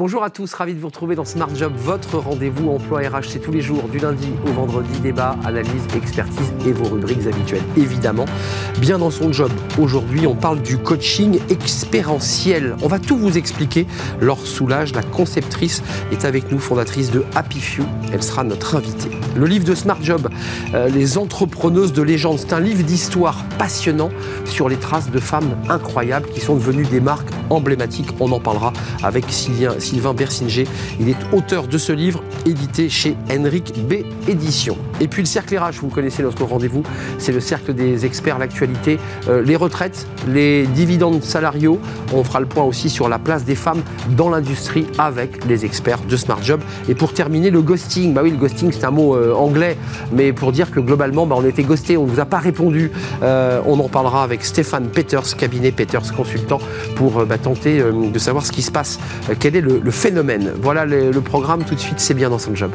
Bonjour à tous, ravi de vous retrouver dans Smart Job, votre rendez-vous emploi RH. C'est tous les jours, du lundi au vendredi, débat, analyse, expertise et vos rubriques habituelles, évidemment. Bien dans son job, aujourd'hui, on parle du coaching expérientiel. On va tout vous expliquer. Laure Soulage, la conceptrice, est avec nous, fondatrice de Happy Few. Elle sera notre invitée. Le livre de Smart Job, euh, Les entrepreneuses de légende, c'est un livre d'histoire passionnant sur les traces de femmes incroyables qui sont devenues des marques emblématiques. On en parlera avec Sylvain Bersinger. Il est auteur de ce livre, édité chez Henrik B. Éditions. Et puis le cercle RH, vous connaissez notre rendez-vous, c'est le cercle des experts, l'actualité, euh, les retraites, les dividendes salariaux. On fera le point aussi sur la place des femmes dans l'industrie avec les experts de Smart Job. Et pour terminer, le ghosting. Bah oui, le ghosting, c'est un mot euh, anglais, mais pour dire que globalement, bah, on était ghosté, on ne vous a pas répondu. Euh, on en parlera avec Stéphane Peters, cabinet Peters Consultant, pour bah, tenter de savoir ce qui se passe. quel est le, le phénomène? Voilà le, le programme tout de suite, c'est bien dans son job.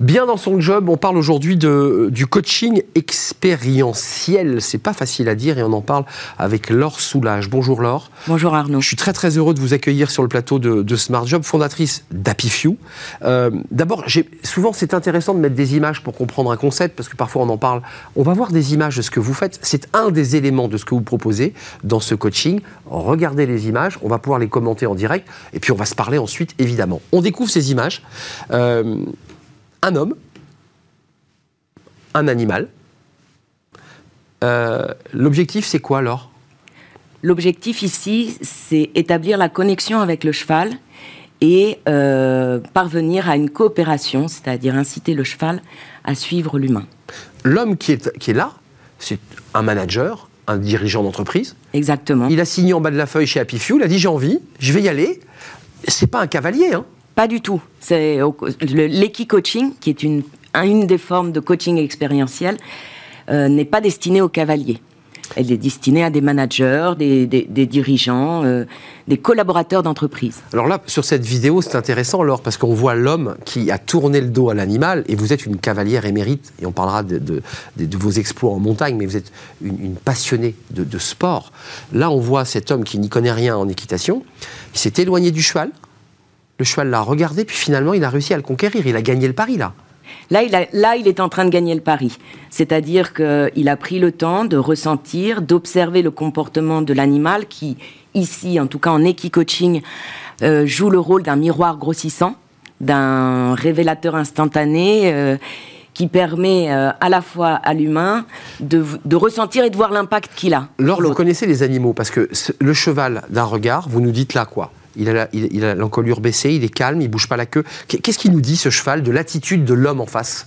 Bien dans son job, on parle aujourd'hui du coaching expérientiel. C'est pas facile à dire et on en parle avec Laure Soulage. Bonjour Laure. Bonjour Arnaud. Je suis très très heureux de vous accueillir sur le plateau de, Smart Job, fondatrice d'AppyFew. Euh, D'abord, souvent c'est intéressant de mettre des images pour comprendre un concept parce que parfois on en parle. On va voir des images de ce que vous faites. C'est un des éléments de ce que vous proposez dans ce coaching. Regardez les images, on va pouvoir les commenter en direct et puis on va se parler ensuite évidemment. On découvre ces images. Euh, un homme, un animal. Euh, l'objectif, c'est quoi alors L'objectif ici, c'est établir la connexion avec le cheval et euh, parvenir à une coopération, c'est-à-dire inciter le cheval à suivre l'humain. L'homme qui est, qui est là, c'est un manager, un dirigeant d'entreprise. Exactement. Il a signé en bas de la feuille chez Happy Few, il a dit j'ai envie, je vais y aller. C'est pas un cavalier, hein pas du tout. C'est l'équi-coaching, qui est une, une des formes de coaching expérientiel, euh, n'est pas destiné aux cavaliers. Elle est destinée à des managers, des, dirigeants, euh, des collaborateurs d'entreprise. Alors là, sur cette vidéo, c'est intéressant, alors, parce qu'on voit l'homme qui a tourné le dos à l'animal, et vous êtes une cavalière émérite, et on parlera de, vos exploits en montagne, mais vous êtes une, une passionnée de, sport. Là, on voit cet homme qui n'y connaît rien en équitation, il s'est éloigné du cheval, le cheval l'a regardé, puis finalement, il a réussi à le conquérir. Il a gagné le pari, là. Là il, là, il est en train de gagner le pari. C'est-à-dire qu'il a pris le temps de ressentir, d'observer le comportement de l'animal qui, ici, en tout cas en équi-coaching, euh, joue le rôle d'un miroir grossissant, d'un révélateur instantané. Euh, qui permet euh, à la fois à l'humain de, ressentir et de voir l'impact qu'il a. Laure, vous connaissez les animaux, parce que le cheval d'un regard, vous nous dites là quoi il a l'encolure baissée, il est calme, il bouge pas la queue. Qu'est-ce qu'il nous dit, ce cheval, de l'attitude de l'homme en face?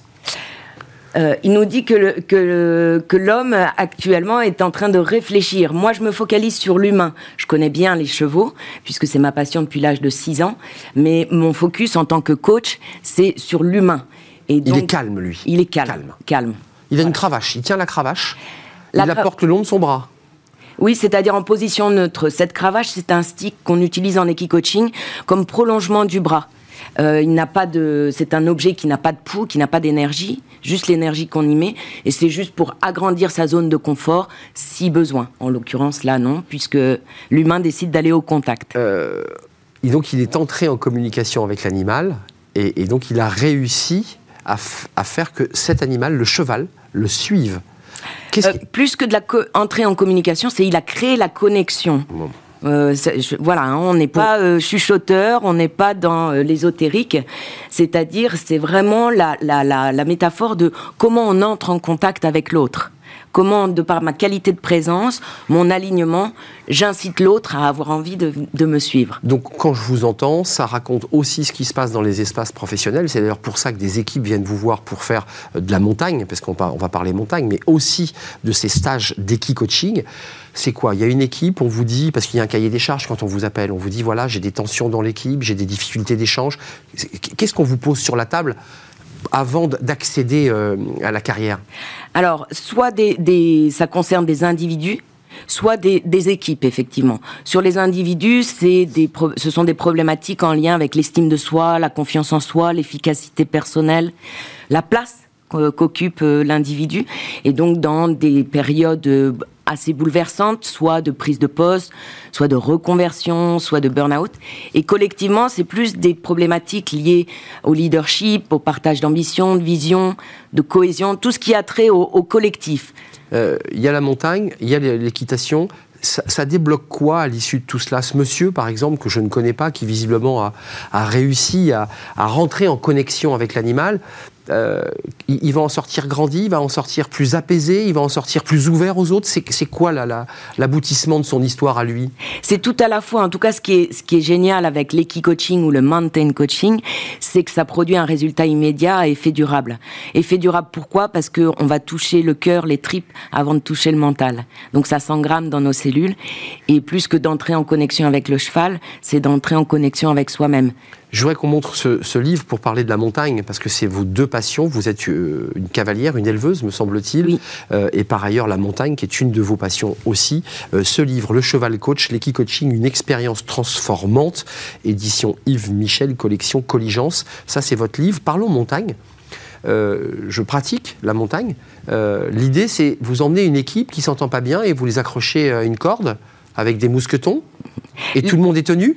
Euh, il nous dit que, l'homme actuellement est en train de réfléchir. Moi, je me focalise sur l'humain. Je connais bien les chevaux, puisque c'est ma passion depuis l'âge de 6 ans. Mais mon focus en tant que coach, c'est sur l'humain. il est calme, lui. Il est calme. Calme. Il a une cravache. Il tient la cravache. il la porte le long de son bras. Oui, c'est-à-dire en position neutre. Cette cravache, c'est un stick qu'on utilise en équi-coaching comme prolongement du bras. Euh, il n'a pas de, c'est un objet qui n'a pas de pouls, qui n'a pas d'énergie, juste l'énergie qu'on y met, et c'est juste pour agrandir sa zone de confort si besoin. En l'occurrence, là, non, puisque l'humain décide d'aller au contact. Euh, et donc, il est entré en communication avec l'animal, et, donc il a réussi à, à faire que cet animal, le cheval, le suive. Euh, plus que de la entrée en communication, c'est il a créé la connexion. Euh, voilà, hein, on n'est pas euh, chuchoteur, on n'est pas dans l'ésotérique, c'est-à-dire c'est vraiment la, la, métaphore de comment on entre en contact avec l'autre comment, de par ma qualité de présence, mon alignement, j'incite l'autre à avoir envie de, me suivre. Donc, quand je vous entends, ça raconte aussi ce qui se passe dans les espaces professionnels. C'est d'ailleurs pour ça que des équipes viennent vous voir pour faire euh, de la montagne, parce qu'on va parler montagne, mais aussi de ces stages d'équi-coaching c'est quoi? Il y a une équipe, on vous dit, parce qu'il y a un cahier des charges quand on vous appelle, on vous dit, voilà, j'ai des tensions dans l'équipe, j'ai des difficultés d'échange. Qu'est-ce qu'on vous pose sur la table? Avant d'accéder euh, à la carrière? Alors, soit ça concerne des individus soit des, équipes, effectivement. Sur les individus, c'est ce sont des problématiques en lien avec l'estime de soi, la confiance en soi, l'efficacité personnelle, la place qu'occupe euh, l'individu. Et donc, dans des périodes euh, assez bouleversantes, soit de prise de poste, soit de reconversion, soit de burn-out. Et collectivement, c'est plus des problématiques liées au leadership, au partage d'ambition, de vision, de cohésion, tout ce qui a trait au, collectif. Euh, il y a la montagne, il y a l'équitation, ça, débloque quoi à l'issue de tout cela? Ce monsieur, par exemple, que je ne connais pas, qui visiblement a, réussi à, rentrer en connexion avec l'animal, euh, il, va en sortir grandi, il va en sortir plus apaisé, il va en sortir plus ouvert aux autres. C'est quoi l'aboutissement de son histoire à lui? C'est tout à la fois, en tout cas, ce qui est, génial avec l'équi-coaching ou le mountain coaching, c'est que ça produit un résultat immédiat à effet durable. Effet durable, pourquoi? Parce qu'on va toucher le cœur, les tripes, avant de toucher le mental. Donc ça s'engramme dans nos cellules. Et plus que d'entrer en connexion avec le cheval, c'est d'entrer en connexion avec soi-même. Je voudrais qu'on montre ce, livre pour parler de la montagne, parce que c'est vos deux passions. Vous êtes euh, une cavalière, une éleveuse, me semble-t-il, euh, et par ailleurs la montagne, qui est une de vos passions aussi. Euh, ce livre, Le Cheval Coach, l'équi-coaching, une expérience transformante, édition Yves Michel, collection Colligence. Ça, c'est votre livre. Parlons montagne. je pratique la montagne. L'idée, c'est vous emmener une équipe qui s'entend pas bien et vous les accrochez à une corde avec des mousquetons et tout le monde est tenu?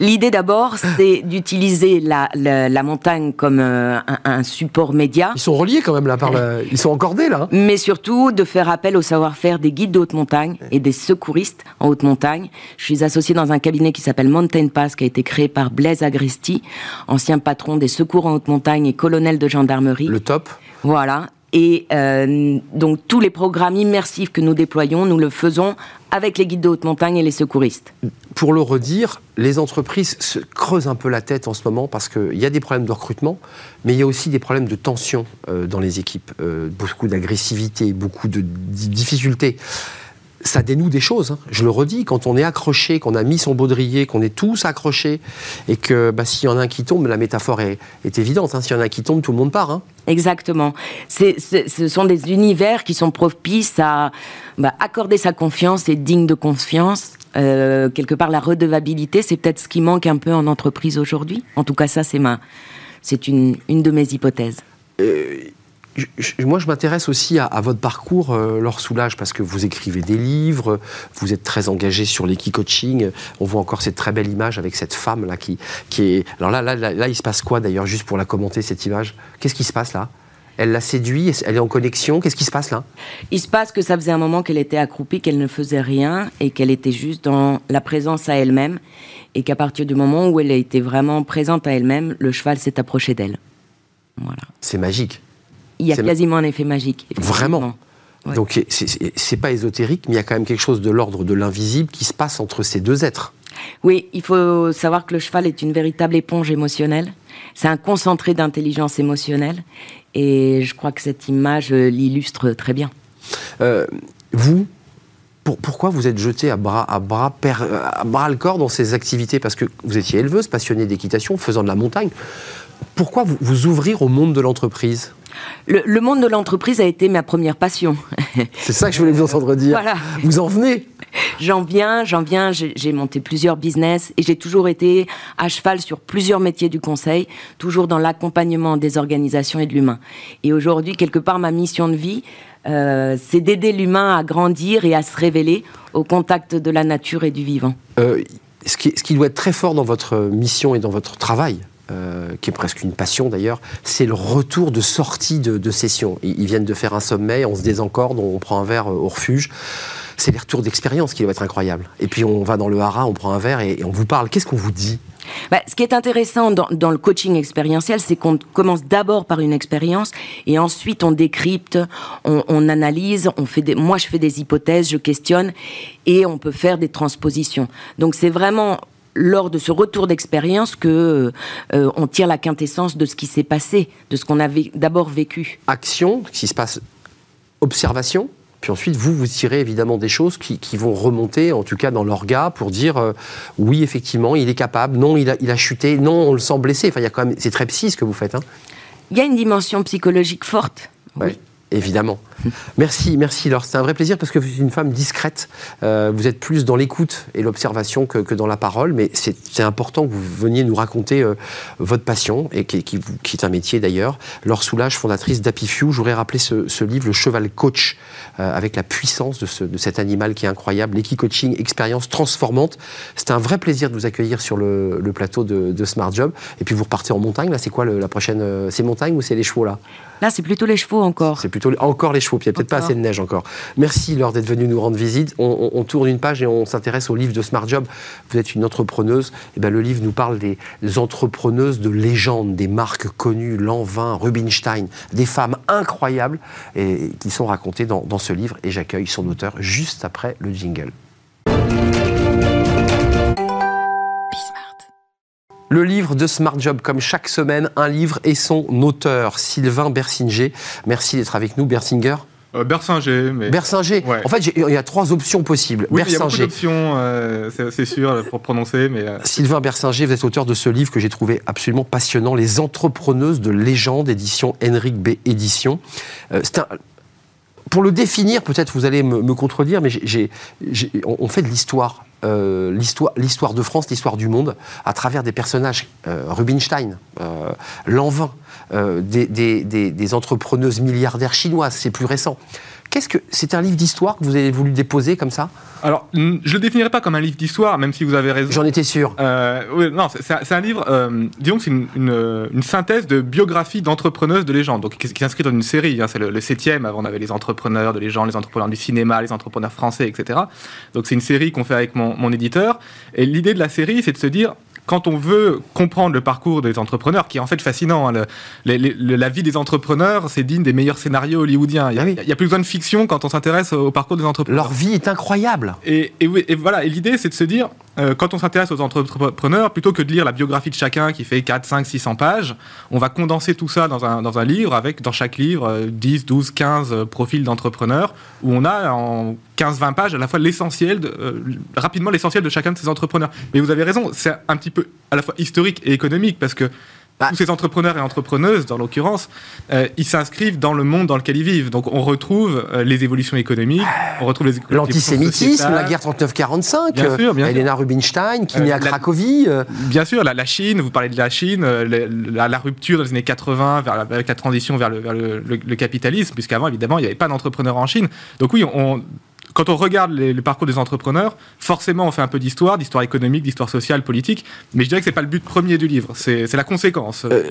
L'idée d'abord, c'est d'utiliser la, la, montagne comme euh, un, support média. Ils sont reliés quand même là, par ils sont encordés là. Hein. Mais surtout de faire appel au savoir-faire des guides de haute montagne et des secouristes en haute montagne. Je suis associé dans un cabinet qui s'appelle Mountain Pass, qui a été créé par Blaise Agresti, ancien patron des secours en haute montagne et colonel de gendarmerie. Le top. Voilà. Et euh, donc tous les programmes immersifs que nous déployons, nous le faisons avec les guides de haute montagne et les secouristes. Pour le redire, les entreprises se creusent un peu la tête en ce moment parce qu'il y a des problèmes de recrutement, mais il y a aussi des problèmes de tension euh, dans les équipes, euh, beaucoup d'agressivité, beaucoup de difficultés ça dénoue des choses. Hein. Je le redis, quand on est accroché, qu'on a mis son baudrier, qu'on est tous accrochés, et que bah, s'il y en a un qui tombe, la métaphore est, évidente. Hein. S'il y en a un qui tombe, tout le monde part. Hein. Exactement. ce sont des univers qui sont propices à bah, accorder sa confiance et digne de confiance. Euh, quelque part, la redevabilité, c'est peut-être ce qui manque un peu en entreprise aujourd'hui. En tout cas, ça, c'est ma, c'est une, une de mes hypothèses. Euh, moi, je m'intéresse aussi à, votre parcours, euh, Laure Soulage, parce que vous écrivez des livres, vous êtes très engagé sur l'équi-coaching. On voit encore cette très belle image avec cette femme là qui, qui est. Alors là, là, là, il se passe quoi d'ailleurs, juste pour la commenter cette image? Qu'est-ce qui se passe là? Elle l'a séduit, elle est en connexion? Qu'est-ce qui se passe là? Il se passe que ça faisait un moment qu'elle était accroupie, qu'elle ne faisait rien et qu'elle était juste dans la présence à elle-même. Et qu'à partir du moment où elle a été vraiment présente à elle-même, le cheval s'est approché d'elle. Voilà. C'est magique il y a quasiment un effet magique. Vraiment Donc c'est pas ésotérique, mais il y a quand même quelque chose de l'ordre de l'invisible qui se passe entre ces deux êtres. Oui, il faut savoir que le cheval est une véritable éponge émotionnelle. C'est un concentré d'intelligence émotionnelle. Et je crois que cette image euh, l'illustre très bien. Euh, vous, pourquoi vous êtes jeté à bras, à, bras à bras le corps dans ces activités? Parce que vous étiez éleveuse, passionnée d'équitation, faisant de la montagne. Pourquoi vous, vous ouvrir au monde de l'entreprise? Le, monde de l'entreprise a été ma première passion. C'est ça que je voulais vous entendre dire. Voilà. Vous en venez J'en viens, j'en viens. J'ai monté plusieurs business et j'ai toujours été à cheval sur plusieurs métiers du conseil, toujours dans l'accompagnement des organisations et de l'humain. Et aujourd'hui, quelque part, ma mission de vie, euh, c'est d'aider l'humain à grandir et à se révéler au contact de la nature et du vivant. Euh, ce, qui, ce qui doit être très fort dans votre mission et dans votre travail, euh, qui est presque une passion d'ailleurs, c'est le retour de sortie de, session. Ils, viennent de faire un sommet, on se désencorde, on prend un verre euh, au refuge. C'est les retours d'expérience qui doivent être incroyables. Et puis on va dans le haras, on prend un verre et, on vous parle. Qu'est-ce qu'on vous dit? Bah, ce qui est intéressant dans, le coaching expérientiel, c'est qu'on commence d'abord par une expérience et ensuite on décrypte, on, analyse, on fait moi je fais des hypothèses, je questionne et on peut faire des transpositions. Donc c'est vraiment lors de ce retour d'expérience que euh, on tire la quintessence de ce qui s'est passé, de ce qu'on avait d'abord vécu. Action, ce qui se passe, observation, puis ensuite, vous, vous tirez évidemment des choses qui, vont remonter, en tout cas dans l'orga, pour dire euh, oui, effectivement, il est capable, non, il a, il a, chuté, non, on le sent blessé. Enfin, il y a quand même, c'est très psy ce que vous faites. Hein. Il y a une dimension psychologique forte. Oui. Évidemment. Merci, merci Laure. C'était un vrai plaisir parce que vous êtes une femme discrète. Euh, vous êtes plus dans l'écoute et l'observation que, dans la parole, mais c'est important que vous veniez nous raconter euh, votre passion, et qui, est un métier d'ailleurs. Laure Soulage, fondatrice d'Happy Few. Je voudrais rappeler ce, livre, Le Cheval Coach, euh, avec la puissance de, de, cet animal qui est incroyable. L'équi-coaching, expérience transformante. C'était un vrai plaisir de vous accueillir sur le, plateau de, Smart Job. Et puis vous repartez en montagne. Là, c'est quoi la prochaine C'est montagne ou c'est les chevaux là? Là, c'est plutôt les chevaux encore. C'est plutôt encore les chevaux, puis il n'y a peut-être pas assez de neige encore. Merci Laure d'être venue nous rendre visite. On, tourne une page et on s'intéresse au livre de Smart Job. Vous êtes une entrepreneuse. Et eh ben, le livre nous parle des, entrepreneuses de légende, des marques connues, Lanvin, Rubinstein, des femmes incroyables et, qui sont racontées dans, dans ce livre. Et j'accueille son auteur juste après le jingle. Le livre de Smart Job, comme chaque semaine, un livre et son auteur, Sylvain Bersinger. Merci d'être avec nous, Bersinger. Euh, Bersinger. Mais... Bersinger. En fait, il y a trois options possibles. Oui, il y a beaucoup d'options, euh, c'est sûr, pour prononcer. Mais, euh, Sylvain Bersinger, vous êtes auteur de ce livre que j'ai trouvé absolument passionnant, Les entrepreneuses de légende, édition Henrik B. Édition. un... Pour le définir, peut-être vous allez me, contredire, mais on fait de l'histoire euh, l'histoire de France, l'histoire du monde, à travers des personnages, euh, Rubinstein, euh, Lanvin, des, des, entrepreneuses milliardaires chinoises, c'est plus récent. Qu'est-ce que c'est un livre d'histoire que vous avez voulu déposer comme ça? Alors, je le définirais pas comme un livre d'histoire, même si vous avez raison. J'en étais sûr. Euh, oui, non, c'est un livre. Euh, disons que c'est une, une, synthèse de biographie d'entrepreneuses de légende, donc qui, s'inscrit dans une série. Hein, c'est le, septième. Avant, on avait les entrepreneurs de légende, les entrepreneurs du cinéma, les entrepreneurs français, etc. Donc, c'est une série qu'on fait avec mon, mon éditeur. Et l'idée de la série, c'est de se dire quand on veut comprendre le parcours des entrepreneurs, qui est en fait fascinant, hein, la vie des entrepreneurs, c'est digne des meilleurs scénarios hollywoodiens. Il n'y a, a, plus besoin de fiction quand on s'intéresse au parcours des entrepreneurs. Leur vie est incroyable. Et, et, voilà, et l'idée, c'est de se dire, euh, quand on s'intéresse aux entrepreneurs, plutôt que de lire la biographie de chacun qui fait 4, 5, 600 pages, on va condenser tout ça dans un, dans un livre avec, dans chaque livre, 10, 12, 15 profils d'entrepreneurs, où on a en 15-20 pages à la fois l'essentiel, euh, rapidement l'essentiel de chacun de ces entrepreneurs. Mais vous avez raison, c'est un petit peu à la fois historique et économique, parce que bah. tous ces entrepreneurs et entrepreneuses, dans l'occurrence, euh, ils s'inscrivent dans le monde dans lequel ils vivent. Donc on retrouve euh, les évolutions économiques, on retrouve les l'antisémitisme, la guerre 39-45, euh, Elena Rubinstein qui naît à Cracovie. Bien sûr, la, Chine, vous parlez de la Chine, la, rupture dans les années 80 vers avec la transition vers le, vers le, le capitalisme, puisqu'avant évidemment il n'y avait pas d'entrepreneurs en Chine. Donc oui, on, quand on regarde les, parcours des entrepreneurs, forcément on fait un peu d'histoire, d'histoire économique, d'histoire sociale, politique, mais je dirais que c'est pas le but premier du livre, c'est la conséquence. Euh,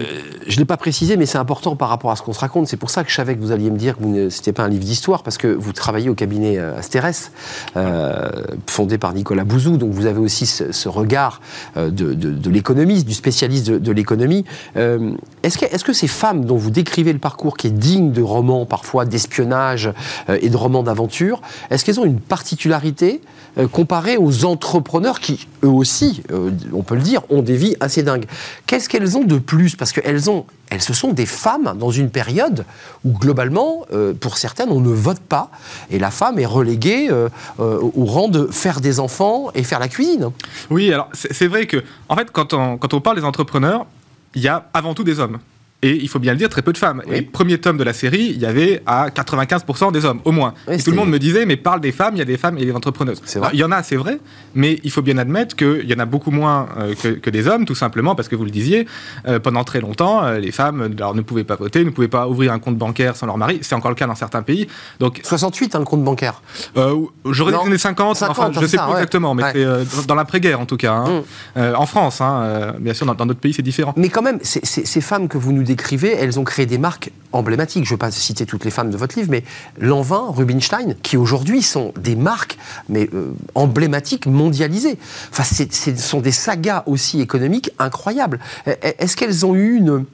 je ne l'ai pas précisé, mais c'est important par rapport à ce qu'on se raconte. C'est pour ça que je savais que vous alliez me dire que ce n'était pas un livre d'histoire, parce que vous travaillez au cabinet euh, Asterès, euh, fondé par Nicolas Bouzou, donc vous avez aussi ce, regard de, l'économiste, du spécialiste de, l'économie. Est-ce que, est que ces femmes dont vous décrivez le parcours, qui est digne de romans parfois d'espionnage et de romans d'aventure, est-ce qu'elles ont une particularité euh, comparée aux entrepreneurs qui, eux aussi, euh, on peut le dire, ont des vies assez dingues Qu'est-ce qu'elles ont de plus? Parce qu'elles ont, elles, ce sont des femmes dans une période où, globalement, euh, pour certaines, on ne vote pas. Et la femme est reléguée au rang de faire des enfants et faire la cuisine. Oui, alors c'est vrai que, en fait, quand on, quand on parle des entrepreneurs, il y a avant tout des hommes. Et il faut bien le dire, très peu de femmes. Et le premier tome de la série, il y avait à 95% des hommes, au moins. et tout le monde me disait, mais parle des femmes, il y a des femmes et des entrepreneuses. il y en a, c'est vrai, mais il faut bien admettre qu'il y en a beaucoup moins euh, que, des hommes, tout simplement parce que vous le disiez, euh, pendant très longtemps, euh, les femmes alors, ne pouvaient pas voter, ne pouvaient pas ouvrir un compte bancaire sans leur mari. C'est encore le cas dans certains pays. Donc 68, un hein, compte bancaire. J'aurais dit les années 50, enfin, je ne sais pas exactement, mais c'est dans l'après-guerre en tout cas. Hein. Mm. en France, hein, bien sûr, dans d'autres pays, c'est différent. Mais quand même, ces femmes que vous nous décrivez, elles ont créé des marques emblématiques. Je ne vais pas citer toutes les femmes de votre livre, mais Lanvin, Rubinstein, qui aujourd'hui sont des marques mais euh, emblématiques, mondialisées. Enfin, ce sont des sagas aussi économiques incroyables. Est-ce qu'elles ont eu une,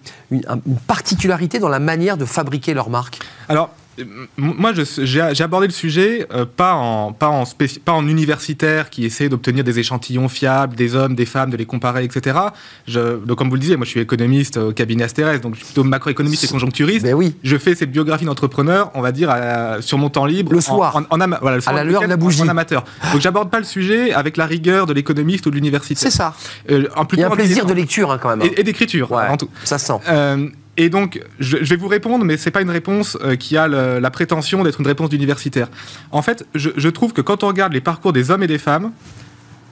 particularité dans la manière de fabriquer leurs marques? Moi, j'ai abordé le sujet euh, pas, en, pas, en pas en universitaire qui essaie d'obtenir des échantillons fiables, des hommes, des femmes, de les comparer, etc. Je, donc, comme vous le disiez, moi je suis économiste au cabinet Astérès, donc je suis plutôt macroéconomiste et conjoncturiste. Ben oui. Je fais cette biographie d'entrepreneur, on va dire, sur mon temps libre. Le soir. En, voilà, à la lueur de la bougie. En, amateur. Donc, j'aborde pas le sujet avec la rigueur de l'économiste ou de l'université. C'est ça. Euh, en Il y a un plaisir de lecture, hein, quand même. Et, d'écriture, ouais, avant tout. Ça sent. Euh, et donc, je, vais vous répondre, mais c'est pas une réponse euh, qui a la prétention d'être une réponse d'universitaire. En fait, je, trouve que quand on regarde les parcours des hommes et des femmes,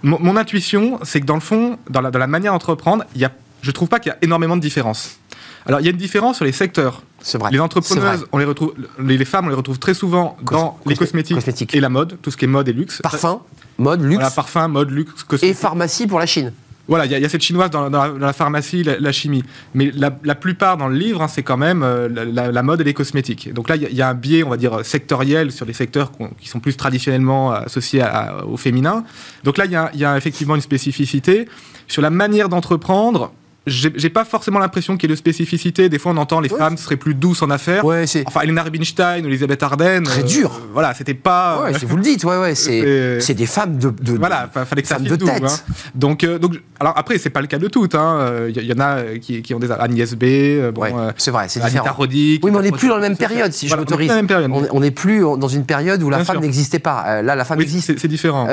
mon, intuition, c'est que dans le fond, dans la, dans la manière d'entreprendre, il y a, je trouve pas qu'il y a énormément de différence. Alors, il y a une différence sur les secteurs. C'est vrai. Les entrepreneuses, on les retrouve, les, femmes, on les retrouve très souvent dans les cosmétiques, et la mode, tout ce qui est mode et luxe. Parfum, mode, luxe. Voilà, parfum, mode, luxe, cosmétique. Et pharmacie pour la Chine. Voilà, il y, a cette chinoise dans, la, pharmacie, la, chimie. Mais la, plupart dans le livre, hein, c'est quand même euh, la, mode et les cosmétiques. Donc là, il y, a un biais, on va dire, sectoriel sur les secteurs qui sont plus traditionnellement associés au féminin. Donc là, il y a effectivement une spécificité. Sur la manière d'entreprendre, j'ai pas forcément l'impression qu'il y ait de spécificité. Des fois, on entend les femmes seraient plus douces en affaires. Ouais, enfin, Elena Rubinstein Elisabeth Arden. Très dur. Euh, voilà, c'était pas. Ouais, vous le dites, ouais, ouais. C'est des femmes de, de Voilà, fallait que ça de tête. Hein. Donc, euh, donc, alors après, c'est pas le cas de toutes. Il hein. euh, y, y, en a qui, qui ont des Agnès B. Bon, c'est vrai, c'est différent. Oui, mais on n'est plus dans la même période, si je m'autorise. On n'est plus dans une période où la femme n'existait pas. Là, la femme oui, existe. C'est différent.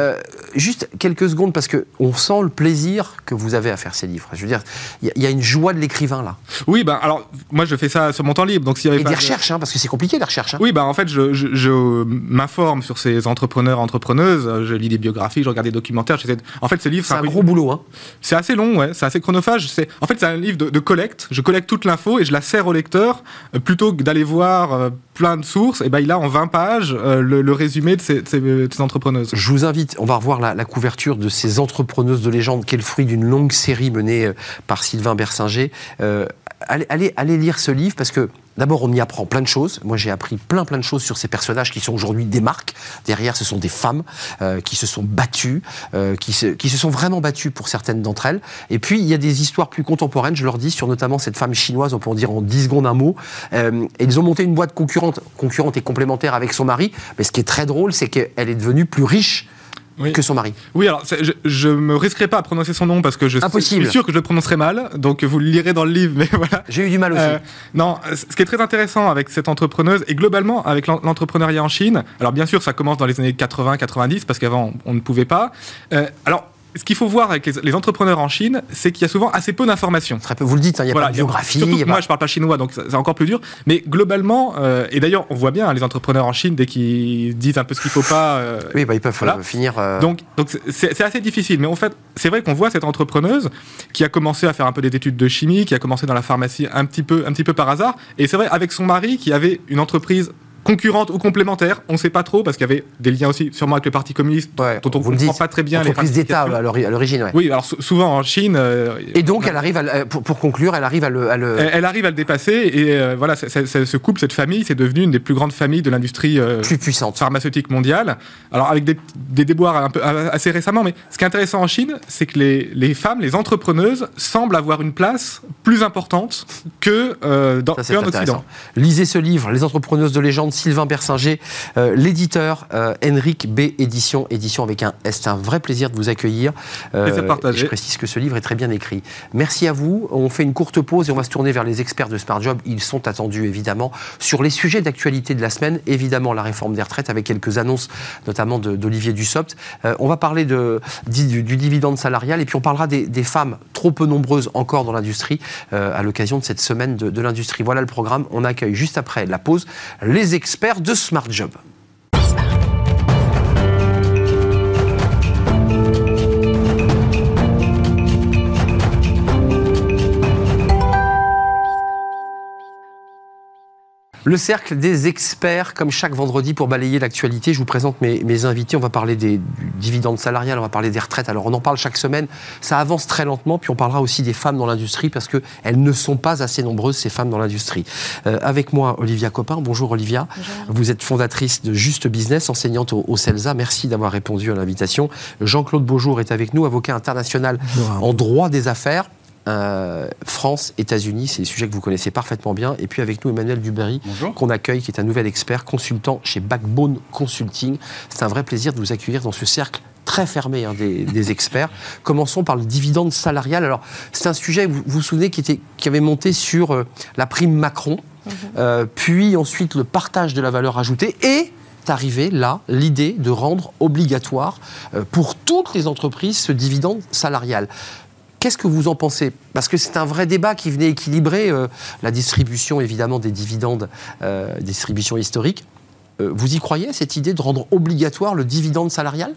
juste quelques secondes parce que on sent le plaisir que vous avez à faire ces livres. Je veux dire, il y, y a une joie de l'écrivain là Oui, ben alors moi je fais ça sur mon temps libre. Donc s'il y avait et des recherches, hein, parce que c'est compliqué les recherches. Hein. Oui, ben en fait je, je, m'informe sur ces entrepreneurs, entrepreneuses. Je lis des biographies, je regarde des documentaires. En fait, ce livre c'est un, gros boulot. Hein. C'est assez long, ouais. C'est assez chronophage. En fait c'est un livre de, collecte. Je collecte toute l'info et je la sers au lecteur euh, plutôt que d'aller voir euh, plein de sources. Et ben il a en 20 pages euh, le, résumé de ces, ces, entrepreneuses. Je vous invite, on va revoir la, la couverture de ces entrepreneuses de légende, qui est le fruit d'une longue série menée par Sylvain Bersinger. Euh, allez, lire ce livre parce que D'abord, on y apprend plein de choses. Moi, j'ai appris plein, plein de choses sur ces personnages qui sont aujourd'hui des marques. Derrière, ce sont des femmes euh, qui se sont battues, euh, qui, se, qui se sont vraiment battues pour certaines d'entre elles. Et puis, il y a des histoires plus contemporaines, je leur dis, sur notamment cette femme chinoise, on peut en dire en 10 secondes un mot. Euh, et ils ont monté une boîte concurrente, concurrente et complémentaire avec son mari. Mais ce qui est très drôle, c'est qu'elle est devenue plus riche que son mari. Oui, alors je, ne me risquerai pas à prononcer son nom parce que je suis sûr que je le prononcerai mal, donc vous le lirez dans le livre, mais voilà. J'ai eu du mal aussi. Euh, non, ce qui est très intéressant avec cette entrepreneuse et globalement avec l'entrepreneuriat en Chine, alors bien sûr ça commence dans les années 80-90 parce qu'avant on, ne pouvait pas. Euh, alors ce qu'il faut voir avec les, entrepreneurs en Chine, c'est qu'il y a souvent assez peu d'informations. Très peu, vous le dites, hein, il n'y a pas de biographie. Surtout moi, je je parle pas chinois, donc c'est encore plus dur. Mais globalement, euh, et d'ailleurs, on voit bien hein, les entrepreneurs en Chine, dès qu'ils disent un peu ce qu'il ne faut pas. Euh, oui, bah, ils peuvent euh, finir. Donc, donc c'est assez difficile. Mais en fait, c'est vrai qu'on voit cette entrepreneuse qui a commencé à faire un peu des études de chimie, qui a commencé dans la pharmacie un petit peu, un petit peu par hasard. Et c'est vrai, avec son mari qui avait une entreprise concurrente ou complémentaire, on ne sait pas trop, parce qu'il y avait des liens aussi sûrement avec le Parti communiste, dont on ne comprend pas très bien les prises d'État à l'origine. Oui, alors souvent en Chine... Euh, et donc, elle arrive à, pour, conclure, elle arrive à le... Elle, arrive à le dépasser, et euh, voilà, ce couple, cette famille, c'est devenu une des plus grandes familles de l'industrie euh, plus puissante pharmaceutique mondiale. Alors, avec des, déboires un peu, assez récemment, mais ce qui est intéressant en Chine, c'est que les, les, femmes, les entrepreneuses, semblent avoir une place plus importante que dans, en Occident. Lisez ce livre, Les entrepreneuses de légende, Sylvain Bersinger, euh, l'éditeur euh, Henrik B. Édition, édition avec un S. C'est un vrai plaisir de vous accueillir. Euh, je précise que ce livre est très bien écrit. Merci à vous. On fait une courte pause et on va se tourner vers les experts de Smart Job. Ils sont attendus évidemment sur les sujets d'actualité de la semaine. Évidemment, la réforme des retraites avec quelques annonces, notamment d'Olivier Dussopt. on va parler de, du, dividende salarial et puis on parlera des, femmes trop peu nombreuses encore dans l'industrie à l'occasion de cette semaine de, de l'industrie. Voilà le programme. On accueille juste après la pause les experts de Smart Job. Le cercle des experts, comme chaque vendredi pour balayer l'actualité, je vous présente mes, invités. On va parler des dividendes salariales, on va parler des retraites. Alors on en parle chaque semaine. Ça avance très lentement, puis on parlera aussi des femmes dans l'industrie parce qu'elles ne sont pas assez nombreuses, ces femmes dans l'industrie. Euh, avec moi, Olivia Copin. Bonjour Olivia. Vous êtes fondatrice de Juste Business, enseignante au, CELSA. Merci d'avoir répondu à l'invitation. Jean-Claude Beaujour est avec nous, avocat international en droit des affaires. Euh, France, États-Unis, c'est des sujets que vous connaissez parfaitement bien. Et puis avec nous, Emmanuel Duberry, qu'on accueille, qui est un nouvel expert, consultant chez Backbone Consulting. C'est un vrai plaisir de vous accueillir dans ce cercle très fermé hein, des, experts. Commençons par le dividende salarial. Alors, c'est un sujet, vous vous souvenez, qui, était, qui avait monté sur euh, la prime Macron, mhm. euh, puis ensuite le partage de la valeur ajoutée et arrivé là l'idée de rendre obligatoire pour toutes les entreprises ce dividende salarial Qu'est-ce que vous en pensez? Parce que c'est un vrai débat qui venait équilibrer la distribution, évidemment, des dividendes, distribution historique. vous y croyez, cette idée de rendre obligatoire le dividende salarial?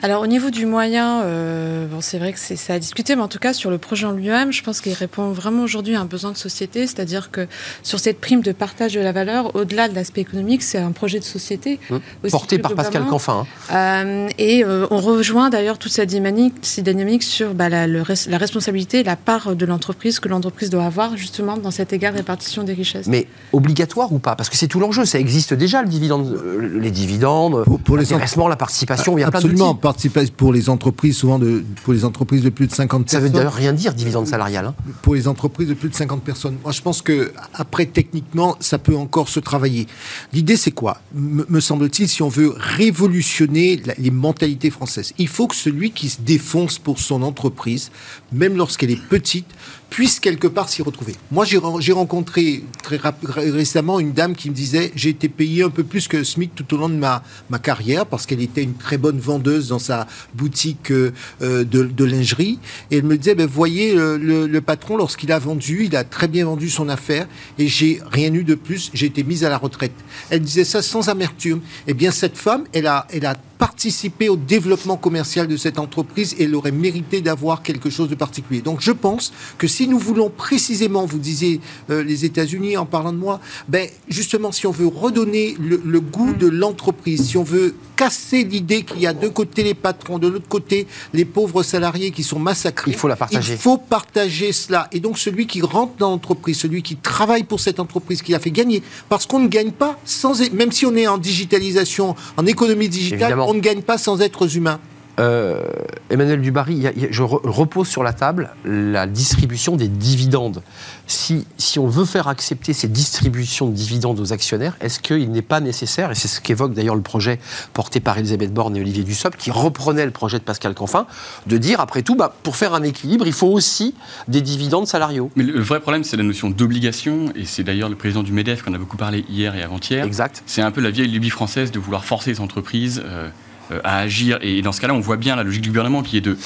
Alors au niveau du moyen, euh, bon, c'est vrai que c'est ça à discuter, mais en tout cas sur le projet en lui-même, je pense qu'il répond vraiment aujourd'hui à un besoin de société, c'est-à-dire que sur cette prime de partage de la valeur, au-delà de l'aspect économique, c'est un projet de société. Mmh. Porté par Pascal Canfin. Hein. Euh, et euh, on rejoint d'ailleurs toute cette dynamique, cette dynamique sur bah, la, la, responsabilité, la part de l'entreprise que l'entreprise doit avoir justement dans cette égale répartition des richesses. Mais obligatoire ou pas? Parce que c'est tout l'enjeu, ça existe déjà le dividende, les dividendes, pour, les la participation, il y a plein d'outils participer pour les entreprises, souvent de, pour les entreprises de plus de 50 personnes. Ça veut d'ailleurs rien dire, dividende salarial. Hein. Pour les entreprises de plus de 50 personnes. Moi, je pense que après, techniquement, ça peut encore se travailler. L'idée, c'est quoi? Me semble-t-il, si on veut révolutionner les mentalités françaises, il faut que celui qui se défonce pour son entreprise, même lorsqu'elle est petite, puisse quelque part s'y retrouver. Moi, j'ai rencontré très récemment une dame qui me disait j'ai été payé un peu plus que SMIC tout au long de ma, ma carrière parce qu'elle était une très bonne vendeuse dans sa boutique euh, de, de, lingerie. Et elle me disait ben, voyez, le, patron, lorsqu'il a vendu, il a très bien vendu son affaire et j'ai rien eu de plus. J'ai été mise à la retraite. Elle disait ça sans amertume. Eh bien, cette femme, elle a participer au développement commercial de cette entreprise et elle aurait mérité d'avoir quelque chose de particulier. Donc je pense que si nous voulons précisément, vous disiez euh, les États-Unis en parlant de moi, ben justement si on veut redonner le, goût de l'entreprise, si on veut casser l'idée qu'il y a de côté les patrons, de l'autre côté les pauvres salariés qui sont massacrés, il faut la partager. Il faut partager cela. Et donc celui qui rentre dans l'entreprise, celui qui travaille pour cette entreprise, qui a fait gagner, parce qu'on ne gagne pas sans, même si on est en digitalisation, en économie digitale, on ne gagne pas sans êtres humains. Euh, Emmanuel Dubarry, je repose sur la table la distribution des dividendes. Si, si on veut faire accepter ces distributions de dividendes aux actionnaires, est-ce qu'il n'est pas nécessaire, et c'est ce qu'évoque d'ailleurs le projet porté par Elisabeth Borne et Olivier Dussopt, qui reprenait le projet de Pascal Canfin, de dire après tout, bah, pour faire un équilibre, il faut aussi des dividendes salariaux. Mais le vrai problème, c'est la notion d'obligation, et c'est d'ailleurs le président du MEDEF qu'on a beaucoup parlé hier et avant-hier. Exact. C'est un peu la vieille lubie française de vouloir forcer les entreprises. Euh, euh, à agir. Et dans ce cas-là, on voit bien la logique du gouvernement qui est de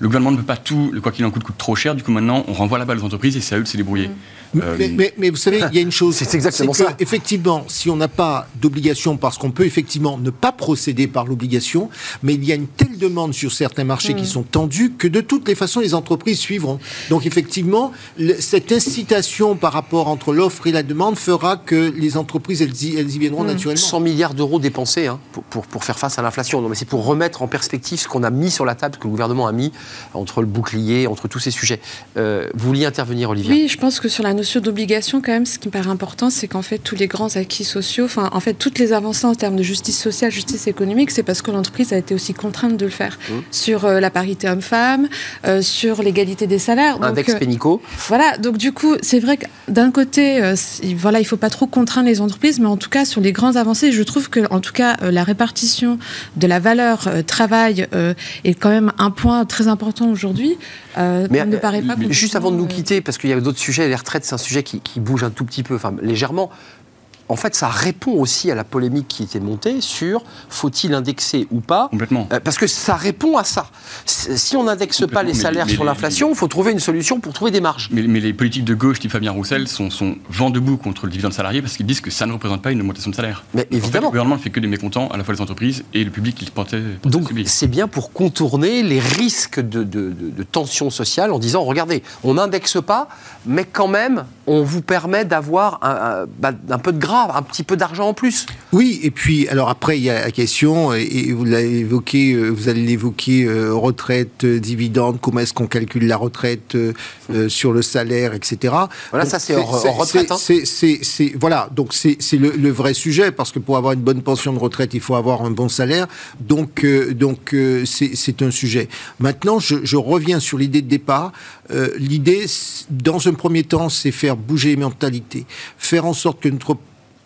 le gouvernement ne peut pas tout, le quoi qu'il en coûte coûte trop cher, du coup maintenant on renvoie la balle aux entreprises et c'est à eux de se débrouiller. Mmh. Euh, mais, mais, vous savez, il y a une chose. c'est exactement ça. effectivement, si on n'a pas d'obligation, parce qu'on peut effectivement ne pas procéder par l'obligation, mais il y a une telle demande sur certains marchés qui mmh. sont tendus que de toutes les façons, les entreprises suivront. Donc effectivement, cette incitation par rapport entre l'offre et la demande fera que les entreprises, elles y, elles y viendront mmh. naturellement. 100 milliards d'euros dépensés hein, pour, pour, pour, faire face à l'inflation. Non, mais c'est pour remettre en perspective ce qu'on a mis sur la table, ce que le gouvernement a mis entre le bouclier, entre tous ces sujets. Euh, vous vouliez intervenir, Olivier Oui, je pense que sur la notion d'obligation, quand même, ce qui me paraît important, c'est qu'en fait, tous les grands acquis sociaux, enfin, en fait, toutes les avancées en termes de justice sociale, justice économique, c'est parce que l'entreprise a été aussi contrainte de le faire. Mmh. Sur euh, la parité homme-femme, euh, sur l'égalité des salaires. Index pénico. Voilà, donc du coup, c'est vrai que d'un côté, voilà, il ne faut pas trop contraindre les entreprises, mais en tout cas, sur les grandes avancées, je trouve que, en tout cas, la répartition de la valeur travail est quand même un point très important aujourd'hui. Euh, mais, ne paraît pas juste avant de nous quitter, parce qu'il y a d'autres sujets, les retraites, c'est un sujet qui, bouge un tout petit peu, enfin légèrement en fait, ça répond aussi à la polémique qui était montée sur faut-il indexer ou pas Complètement. Euh, parce que ça répond à ça. Si on n'indexe pas les salaires sur l'inflation, il faut trouver une solution pour trouver des marges. Mais, les politiques de gauche, type Fabien Roussel, sont, sont vent debout contre le dividende salarié parce qu'ils disent que ça ne représente pas une augmentation de salaire. Mais évidemment. le gouvernement ne fait que des mécontents, à la fois les entreprises et le public qui portait. Donc c'est bien pour contourner les risques de, de, de tension sociale en disant regardez, on n'indexe pas, mais quand même, on vous permet d'avoir un, bah, un, peu de gras, un petit peu d'argent en plus. Oui, et puis, alors après, il y a la question, et vous l'avez évoqué, euh, vous allez l'évoquer, euh, retraite, euh, dividende, comment est-ce qu'on calcule la retraite sur le salaire, etc. Voilà, ça c'est hors, retraite. Hein. C'est, voilà, donc c'est, le, vrai sujet, parce que pour avoir une bonne pension de retraite, il faut avoir un bon salaire, donc, donc c'est, un sujet. Maintenant, je, je reviens sur l'idée de départ. l'idée, dans un premier temps, c'est faire bouger les mentalités, faire en sorte que notre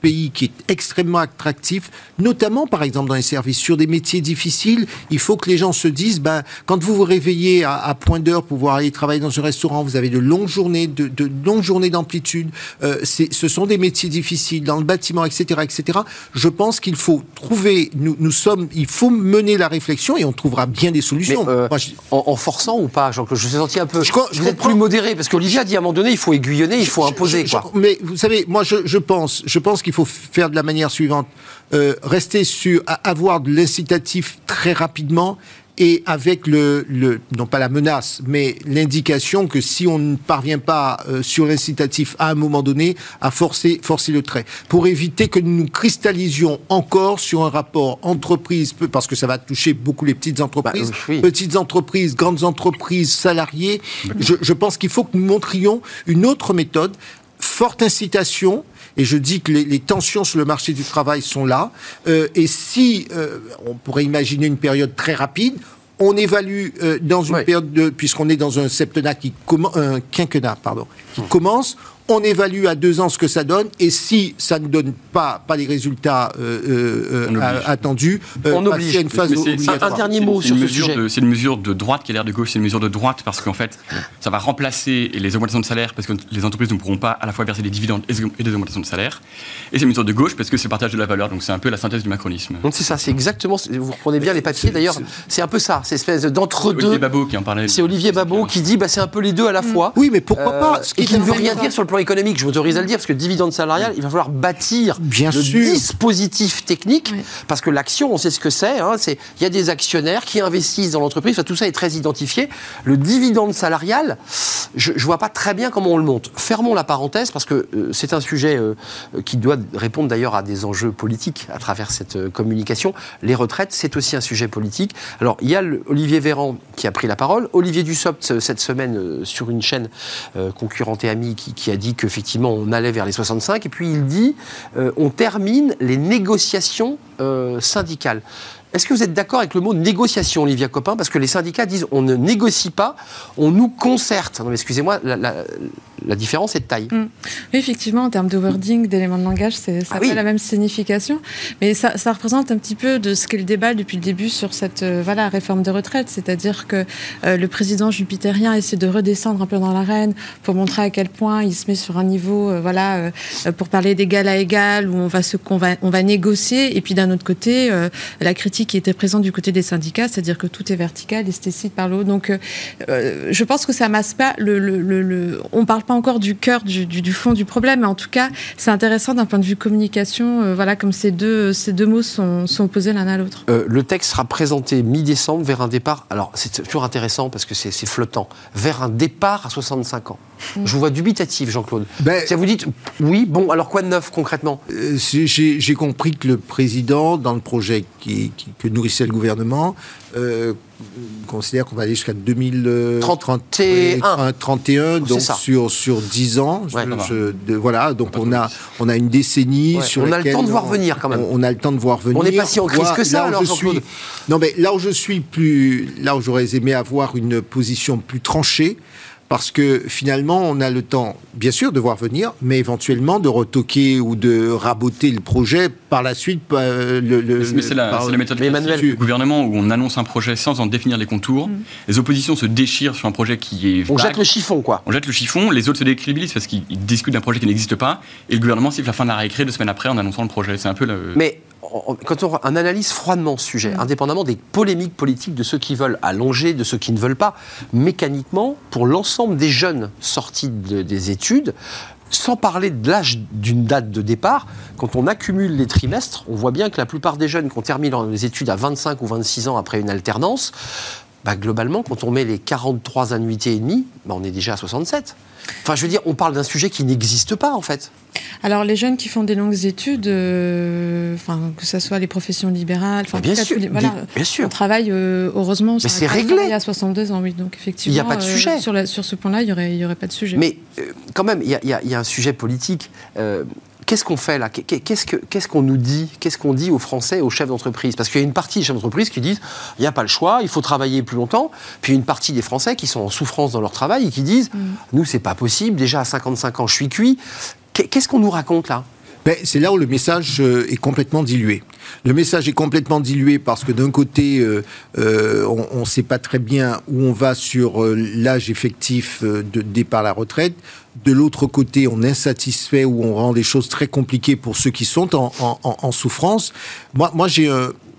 pays qui est extrêmement attractif, notamment par exemple dans les services sur des métiers difficiles. Il faut que les gens se disent, ben, quand vous vous réveillez à, point d'heure pour pouvoir aller travailler dans un restaurant, vous avez de longues journées, de, de longues journées d'amplitude. Euh, ce sont des métiers difficiles dans le bâtiment, etc., etc. Je pense qu'il faut trouver, nous, nous sommes, il faut mener la réflexion et on trouvera bien des solutions. Euh, en, forçant ou pas, Jean-Claude? Je me suis senti un peu. Je, vous êtes plus modéré parce qu'Olivier a dit à un moment donné, il faut aiguillonner, il faut imposer. quoi. mais vous savez, moi, je, pense, je pense qu'il faut faire de la manière suivante. Euh, rester sur avoir de l'incitatif très rapidement et avec le, le, non pas la menace, mais l'indication que si on ne parvient pas euh, sur l'incitatif à un moment donné, à forcer, forcer le trait, pour éviter que nous nous cristallisions encore sur un rapport entreprise, parce que ça va toucher beaucoup les petites entreprises, bah, petites entreprises, grandes entreprises, salariés. Je, je pense qu'il faut que nous montrions une autre méthode, forte incitation, et je dis que les, tensions sur le marché du travail sont là. Euh, et si euh, on pourrait imaginer une période très rapide, on évalue euh, dans une période de, puisqu'on est dans un septennat qui commence, un quinquennat, pardon, qui hum. commence, on évalue à deux ans ce que ça donne, et si ça ne donne pas, pas les résultats euh, euh, euh attendus, euh, on oblige. une phase un, dernier mot sur ce sujet. C'est une mesure de droite qui a l'air de gauche, c'est une mesure de droite parce qu'en fait, ça va remplacer les augmentations de salaire parce que les entreprises ne pourront pas à la fois verser des dividendes et des augmentations de salaire. Et c'est une mesure de gauche parce que c'est le partage de la valeur, donc c'est un peu la synthèse du macronisme. Donc c'est ça, c'est exactement, vous reprenez bien les papiers d'ailleurs, c'est un peu ça, c'est espèce d'entre-deux. Olivier Babot qui en parlait. C'est Olivier Babot qui dit, bah, c'est un peu les deux à la fois. Oui, mais pourquoi pas Et qui ne veut rien dire sur le économique, je vous autorise à le dire, parce que dividende salarial, il va falloir bâtir Bien le sûr. dispositif technique, parce que l'action, on sait ce que c'est, hein, c'est il y a des actionnaires qui investissent dans l'entreprise, tout ça est très identifié. Le dividende salarial, je ne vois pas très bien comment on le monte. Fermons la parenthèse, parce que euh, c'est un sujet euh, qui doit répondre d'ailleurs à des enjeux politiques à travers cette euh, communication. Les retraites, c'est aussi un sujet politique. Alors, il y a Olivier Véran qui a pris la parole, Olivier Dussopt, cette semaine, sur une chaîne concurrente et amie, qui, qui a dit qu'effectivement, on allait vers les 65, et puis il dit euh, on termine les négociations euh, syndicales. Est-ce que vous êtes d'accord avec le mot négociation, Olivia Copin Parce que les syndicats disent on ne négocie pas, on nous concerte. Non, excusez-moi, la, différence est de taille. Mm. Oui, effectivement, en termes de wording, d'éléments de langage, ça n'a ah pas la même signification. Mais ça, représente un petit peu de ce qu'est le débat depuis le début sur cette euh, voilà, réforme de retraite. C'est-à-dire que euh, le président jupitérien essaie de redescendre un peu dans l'arène pour montrer à quel point il se met sur un niveau, euh, voilà, pour parler d'égal à égal, où on va, se, va, on va négocier. Et puis d'un autre côté, la critique qui était présent du côté des syndicats, c'est-à-dire que tout est vertical, esthétique par le haut. Donc, je pense que ça masse pas le. le, on ne parle pas encore du cœur, du, fond du problème, mais en tout cas, c'est intéressant d'un point de vue communication, euh, voilà, comme ces deux, ces deux mots sont, sont opposés l'un à l'autre. le texte sera présenté mi-décembre vers un départ. Alors, c'est toujours intéressant parce que c'est flottant. Vers un départ à 65 ans. Je vous vois dubitatif, Jean-Claude. Ben, vous dites oui, bon, alors quoi de neuf concrètement J'ai compris que le président, dans le projet qui, que nourrissait le gouvernement, euh, considère qu'on va aller jusqu'à 2031, 31, donc sur, sur 10 ans. voilà, donc on a, on a une décennie sur On a le temps de voir venir quand même. On, a le temps de voir venir. On n'est pas si en crise que ça, alors, Jean-Claude Non, mais là où je suis plus. Là où j'aurais aimé avoir une position plus tranchée, parce que finalement, on a le temps, bien sûr, de voir venir, mais éventuellement de retoquer ou de raboter le projet par la suite. Euh, le, mais c'est la, méthode du gouvernement où on annonce un projet sans en définir les contours. Mm. Les oppositions se déchirent sur un projet qui est. On jette le chiffon, quoi. On jette le chiffon, les autres se décrédibilisent parce qu'ils discutent d'un projet qui n'existe pas, et le gouvernement siffle la fin de la réécrit deux semaines après en annonçant le projet. C'est un peu le. Mais quand on, analyse froidement ce sujet, mm. indépendamment des polémiques politiques de ceux qui veulent allonger, de ceux qui ne veulent pas, mécaniquement, pour l'ensemble des jeunes sortis des études, sans parler de l'âge d'une date de départ, quand on accumule les trimestres, on voit bien que la plupart des jeunes qui ont terminé les études à 25 ou 26 ans après une alternance, bah, globalement, quand on met les 43 annuités et demie, bah, on est déjà à 67. Enfin, je veux dire, on parle d'un sujet qui n'existe pas, en fait. Alors, les jeunes qui font des longues études, euh, enfin, que ce soit les professions libérales, enfin, bien, sûr, voilà, bien sûr. On travaille, euh, heureusement, mais c'est réglé. à 62 ans, oui. Donc, effectivement, il n'y a pas de sujet. Euh, sur, sur, ce point-là, il n'y aurait, pas de sujet. Mais quand même, il y, y, a un sujet politique qu'est-ce qu'on fait là Qu'est-ce qu'on nous dit? Qu'est-ce qu'on dit aux Français, aux chefs d'entreprise? Parce qu'il y a une partie des chefs d'entreprise qui disent il n'y a pas le choix, il faut travailler plus longtemps. Puis une partie des Français qui sont en souffrance dans leur travail et qui disent mm. nous, c'est pas possible, déjà à 55 ans, je suis cuit. Qu'est-ce qu'on nous raconte là? Ben, C'est là où le message euh, est complètement dilué. Le message est complètement dilué parce que d'un côté, euh, euh, on ne sait pas très bien où on va sur l'âge effectif de départ à la retraite. De l'autre côté, on est insatisfait ou on rend les choses très compliquées pour ceux qui sont en, en, en souffrance. Moi, moi j'ai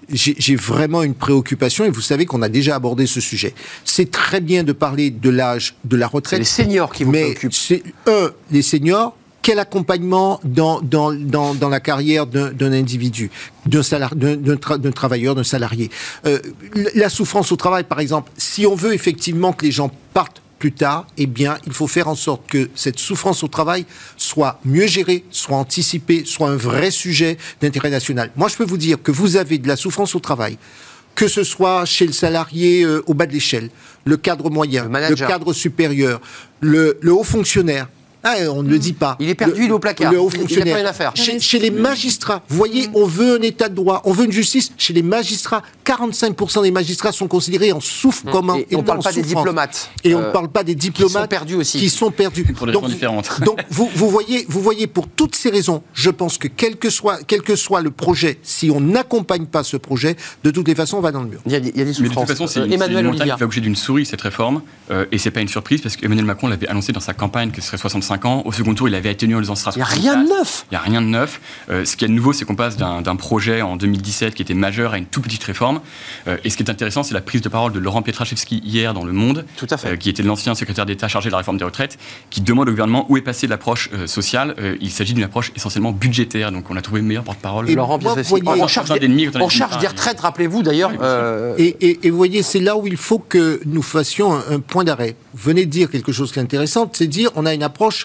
j'ai vraiment une préoccupation et vous savez qu'on a déjà abordé ce sujet. C'est très bien de parler de l'âge de la retraite. C'est les seniors qui vous mais préoccupent. Un, les seniors, quel accompagnement dans, dans, dans, dans la carrière d'un individu, d'un d'un travailleur, d'un salarié. Euh, la souffrance au travail, par exemple, si on veut effectivement que les gens partent plus tard, eh bien, il faut faire en sorte que cette souffrance au travail soit mieux gérée, soit anticipée, soit un vrai sujet d'intérêt national. Moi, je peux vous dire que vous avez de la souffrance au travail, que ce soit chez le salarié euh, au bas de l'échelle, le cadre moyen, le, le cadre supérieur, le, le haut fonctionnaire, ah, on ne le dit pas. Il est perdu, il est au placard. Le haut fonctionnaire. Il n'a rien à faire. Chez, les magistrats, vous voyez, on veut un état de droit, on veut une justice. Chez les magistrats, 45% des magistrats sont considérés en souffre comme un. Et on ne parle pas des diplomates. Et on ne parle pas des diplomates. Qui sont perdus aussi. Qui sont perdus. Pour des raisons différentes. Donc, vous, vous, voyez, vous voyez, pour toutes ces raisons, je pense que quel que soit, quel que soit le projet, si on n'accompagne pas ce projet, de toutes les façons, on va dans le mur. Il y a, il y a des souffrances. Mais de toute façon, c'est euh, Emmanuel qui va bouger d'une souris, cette réforme. Euh, et c'est pas une surprise, parce qu'Emmanuel Macron l'avait annoncé dans sa campagne que ce serait 65 ans. Au second tour, il avait atténué en disant Il n'y a rien de neuf. Il n'y a rien de neuf. Euh, ce qui est nouveau, c'est qu'on passe d'un projet en 2017 qui était majeur à une toute petite réforme. Euh, et ce qui est intéressant, c'est la prise de parole de Laurent Pietraszewski hier dans Le Monde, Tout à fait. Euh, qui était l'ancien secrétaire d'État chargé de la réforme des retraites, qui demande au gouvernement où est passée l'approche sociale. il s'agit d'une approche essentiellement budgétaire. Donc on a trouvé meilleur porte-parole. Laurent Pietraszewski. On, charge des, on charge des retraites, rappelez-vous d'ailleurs. et, vous voyez, c'est là où il faut que nous fassions un, un point d'arrêt. Vous venez de dire quelque chose qui est intéressant, c'est dire on a une approche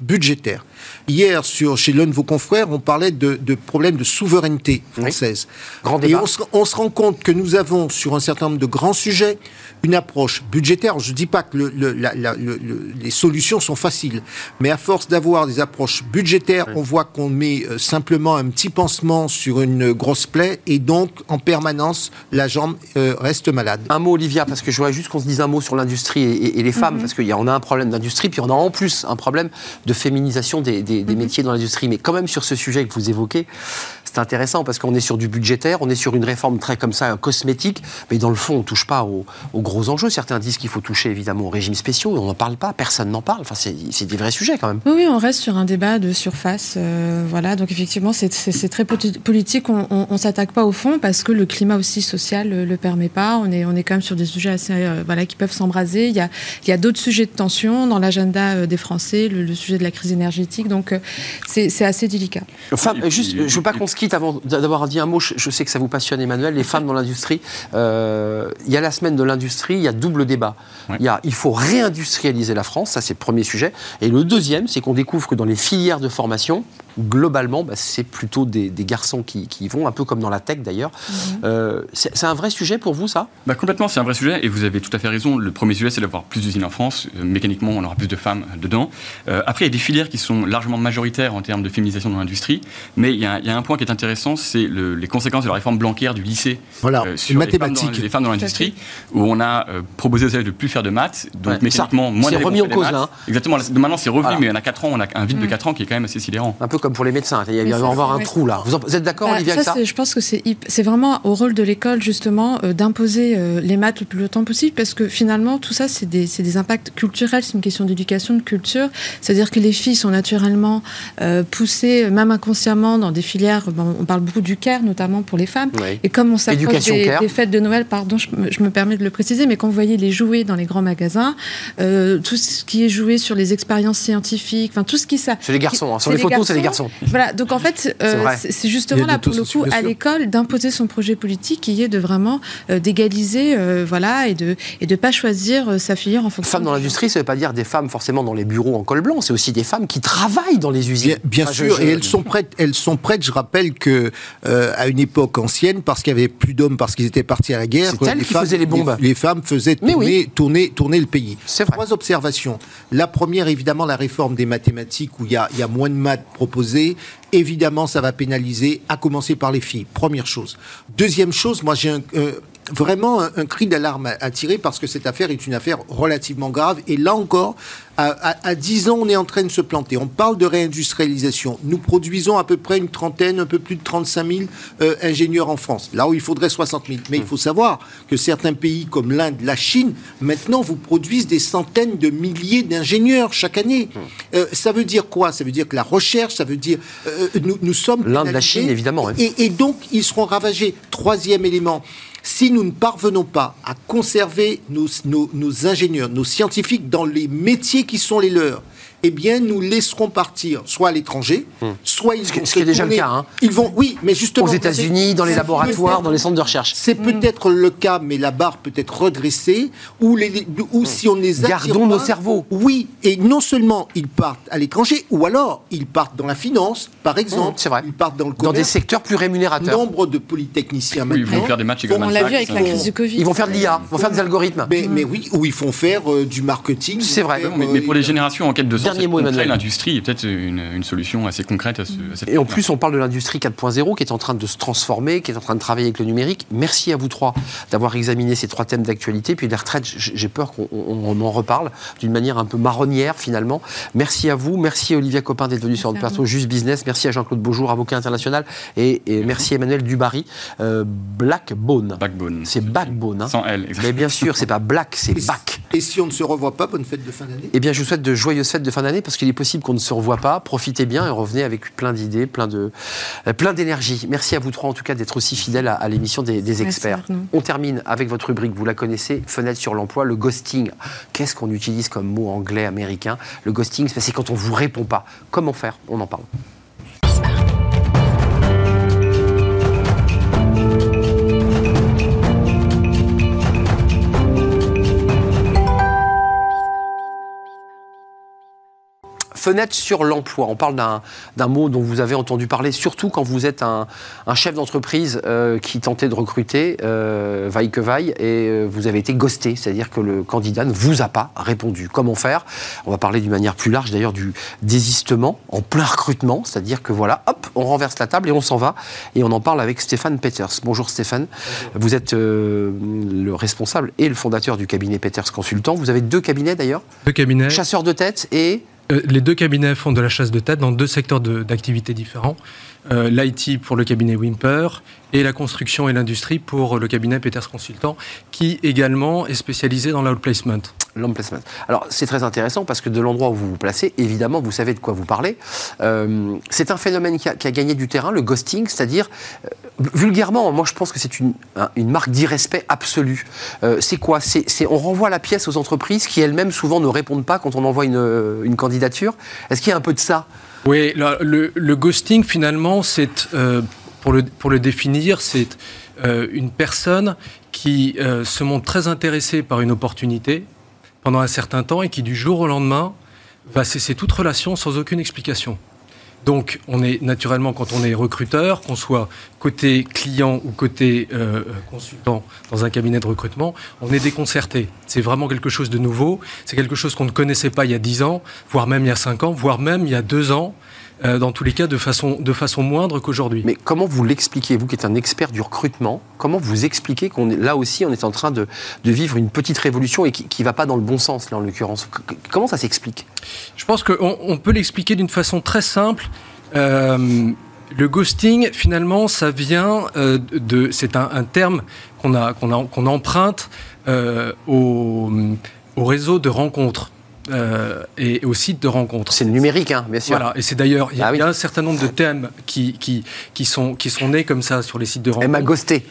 budgétaire. Hier, sur, chez l'un de vos confrères, on parlait de, problèmes de souveraineté française. Et on se, rend compte que nous avons, sur un certain nombre de grands sujets, une approche budgétaire. Je ne dis pas que les solutions sont faciles, mais à force d'avoir des approches budgétaires, on voit qu'on met euh, simplement un petit pansement sur une grosse plaie et donc, en permanence, la jambe euh, reste malade. Un mot, Olivia, parce que je voudrais juste qu'on se dise un mot sur l'industrie et, les femmes, mhm. parce qu'on a, a un problème d'industrie, puis on a en plus un problème de féminisation des, des, mhm. métiers dans l'industrie. Mais quand même, sur ce sujet que vous évoquez, c'est intéressant parce qu'on est sur du budgétaire, on est sur une réforme très comme ça, cosmétique, mais dans le fond, on ne touche pas aux, gros enjeux. Certains disent qu'il faut toucher évidemment aux régimes spéciaux, on n'en parle pas, personne n'en parle. Enfin, c'est des vrais sujets quand même. Oui, on reste sur un débat de surface. Euh, voilà, donc effectivement, c'est très politique. On ne s'attaque pas au fond parce que le climat aussi social ne le, permet pas. On est, on est quand même sur des sujets assez, euh, voilà, qui peuvent s'embraser. Il y a, il y a d'autres sujets de tension dans l'agenda euh, des Français, le, sujet de la crise énergétique. Donc, c'est assez délicat. Enfin, juste, je ne veux pas qu'on se quitte avant d'avoir dit un mot. Je, sais que ça vous passionne, Emmanuel. Les femmes dans l'industrie. Euh, il y a la semaine de l'industrie. Il y a double débat. Il, y a, il faut réindustrialiser la France. Ça, c'est le premier sujet. Et le deuxième, c'est qu'on découvre que dans les filières de formation, globalement, bah, c'est plutôt des, garçons qui, qui, vont, un peu comme dans la tech d'ailleurs. Mhm. Euh, c'est un vrai sujet pour vous, ça? Bah, Complètement, c'est un vrai sujet, et vous avez tout à fait raison. Le premier sujet, c'est d'avoir plus d'usines en France. Euh, mécaniquement, on aura plus de femmes dedans. Euh, après, il y a des filières qui sont largement majoritaires en termes de féminisation dans l'industrie, mais il y, a, un point qui est intéressant, c'est les conséquences de la réforme blancaire du lycée voilà, sur mathématiques. Les, femmes dans, l'industrie, où on a proposé aux élèves de plus faire de maths, donc mécaniquement, moins C'est remis en cause, là. Hein. Exactement, maintenant c'est revenu, mais il y en a 4 ans, on a un vide de 4 mm. ans qui est quand même assez sidérant. Un peu comme pour les médecins, il va y avoir un trou là. Vous, êtes d'accord, bah, Olivier, avec ça Je pense que c'est vraiment au rôle de l'école, justement, euh, d'imposer euh, les maths le plus longtemps possible, parce que finalement, tout ça, c'est des, des, impacts culturels, c'est une question d'éducation, de culture. C'est-à-dire que les filles sont naturellement euh, poussées, même inconsciemment, dans des filières. on parle beaucoup du care, notamment pour les femmes. Et comme on s'approche des, des, fêtes de Noël, pardon, je, me permets de le préciser, mais quand vous voyez les jouets dans les grands magasins, tout ce qui est joué sur les expériences scientifiques, enfin tout ce qui ça. C'est les garçons, hein. sur les photos, c'est les garçons. Voilà, donc en fait, euh, c'est justement là, pour le coup, à l'école, d'imposer son projet politique qui est de vraiment euh, d'égaliser, euh, voilà, et de et de pas choisir sa filière en fonction. Femmes dans l'industrie, ça veut pas dire des femmes forcément dans les bureaux en col blanc, c'est aussi des femmes qui travaillent dans les usines. Bien, sûr, et elles sont prêtes. Elles sont prêtes. Je rappelle que à une époque ancienne, parce qu'il y avait plus d'hommes, parce qu'ils étaient partis à la guerre, les, femmes, faisaient les bombes. Les, femmes faisaient tourner, tourner, tourner le pays. Trois observations. La première, évidemment, la réforme des mathématiques où il y a, il y a moins de maths proposées évidemment, ça va pénaliser, à commencer par les filles. Première chose. Deuxième chose, moi, j'ai un, euh, vraiment un, cri d'alarme à, tirer parce que cette affaire est une affaire relativement grave. Et là encore, à, 10 ans, on est en train de se planter. On parle de réindustrialisation. Nous produisons à peu près une trentaine, un peu plus de 35 000 euh, ingénieurs en France, là où il faudrait 60 000. Mais il faut savoir que certains pays comme l'Inde, la Chine, maintenant vous produisent des centaines de milliers d'ingénieurs chaque année. Euh, ça veut dire quoi? Ça veut dire que la recherche, ça veut dire euh, nous, nous sommes... L'Inde, la Chine, évidemment. Et, et donc, ils seront ravagés. Troisième élément, si nous ne parvenons pas à conserver nos, ingénieurs, nos scientifiques dans les métiers qui sont les leurs, eh bien, nous laisserons partir soit à l'étranger, hmm. soit ils vont. Ce qui est déjà le cas. Hein. Ils vont, oui, mais justement. Aux États-Unis, dans les laboratoires, dans les centres de recherche. C'est hmm. peut-être le cas, mais la barre peut être redressée, ou, les, ou si on les Gardons nos cerveaux. Oui, et non seulement ils partent à l'étranger, ou alors ils partent dans la finance, par hmm, exemple. c'est vrai. Ils partent dans le commerce. Dans des secteurs plus rémunérateurs. Nombre de polytechniciens maintenant. ils vont faire des matchs On l'a vu avec la crise du Covid. Ils vont faire de l'IA, ils vont faire des algorithmes. Mais, oui, ou ils font faire euh, du marketing. C'est vrai. mais, pour les euh, générations en quête de sens, Dernier mot, l'industrie est peut-être une, solution assez concrète à, ce, cette Et en plus, on parle de l'industrie 4.0 qui est en train de se transformer, qui est en train de travailler avec le numérique. Merci à vous trois d'avoir examiné ces trois thèmes d'actualité. Puis les retraites, j'ai peur qu'on en reparle d'une manière un peu marronnière finalement. Merci à vous. Merci à Olivia Copin d'être venue sur notre plateau Juste Business. Merci à Jean-Claude Beaujour, avocat international. Et, merci à Emmanuel Dubarry. Euh, Blackbone. Backbone. C'est Backbone. Hein. Sans L. Mais bien sûr, c'est pas Black, c'est Back. Et si on ne se revoit pas, bonne fête de fin d'année Eh bien, je vous souhaite de joyeuses fêtes de fin d'année parce qu'il est possible qu'on ne se revoit pas. Profitez bien et revenez avec plein d'idées, plein de, euh, plein d'énergie. Merci à vous trois en tout cas d'être aussi fidèles à, l'émission des, experts. On termine avec votre rubrique, vous la connaissez, fenêtre sur l'emploi, le ghosting. Qu'est-ce qu'on utilise comme mot anglais américain? Le ghosting, c'est quand on vous répond pas. Comment faire? On en parle. Fenêtre sur l'emploi. On parle d'un mot dont vous avez entendu parler, surtout quand vous êtes un, chef d'entreprise euh, qui tentait de recruter, euh, vaille que vaille, et euh, vous avez été ghosté, c'est-à-dire que le candidat ne vous a pas répondu. Comment faire? On va parler d'une manière plus large d'ailleurs du désistement en plein recrutement, c'est-à-dire que voilà, hop, on renverse la table et on s'en va. Et on en parle avec Stéphane Peters. Bonjour Stéphane. Vous êtes le responsable et le fondateur du cabinet Peters Consultant. Vous avez deux cabinets d'ailleurs? Deux cabinets. Chasseur de tête et les deux cabinets font de la chasse de tête dans deux secteurs d'activité différents. Euh, L'IT pour le cabinet Wimper et la construction et l'industrie pour le cabinet Peters Consultant, qui également est spécialisé dans l'outplacement. L'emplacement. Alors c'est très intéressant parce que de l'endroit où vous vous placez, évidemment, vous savez de quoi vous parlez. Euh, c'est un phénomène qui a, gagné du terrain, le ghosting, c'est-à-dire, euh, vulgairement, moi je pense que c'est une, une, marque d'irrespect absolu. C'est quoi? On renvoie la pièce aux entreprises qui elles-mêmes souvent ne répondent pas quand on envoie une, une candidature. Est-ce qu'il y a un peu de ça? Oui, le, ghosting finalement, c'est, pour, le, pour le définir, c'est une personne qui se montre très intéressée par une opportunité pendant un certain temps et qui, du jour au lendemain, va cesser toute relation sans aucune explication. Donc, on est naturellement, quand on est recruteur, qu'on soit côté client ou côté euh, consultant dans un cabinet de recrutement, on est déconcerté. C'est vraiment quelque chose de nouveau. C'est quelque chose qu'on ne connaissait pas il y a 10 ans, voire même il y a 5 ans, voire même il y a 2 ans. Euh, dans tous les cas de façon, de façon moindre qu'aujourd'hui. Mais comment vous l'expliquez, vous qui êtes un expert du recrutement, comment vous expliquez qu'on est là aussi, on est en train de, de vivre une petite révolution et qui ne va pas dans le bon sens, là en l'occurrence? Comment ça s'explique? Je pense qu'on on peut l'expliquer d'une façon très simple. Euh, le ghosting, finalement, ça vient euh, de. C'est un, un, terme qu'on qu'on qu'on emprunte au, au réseau de rencontres. Euh, et au site de rencontre. C'est le numérique, hein, bien sûr. Voilà, et c'est d'ailleurs, il y, a ah un certain nombre de thèmes qui, qui, qui, sont, qui sont nés comme ça sur les sites de rencontre. Elle m'a ghosté.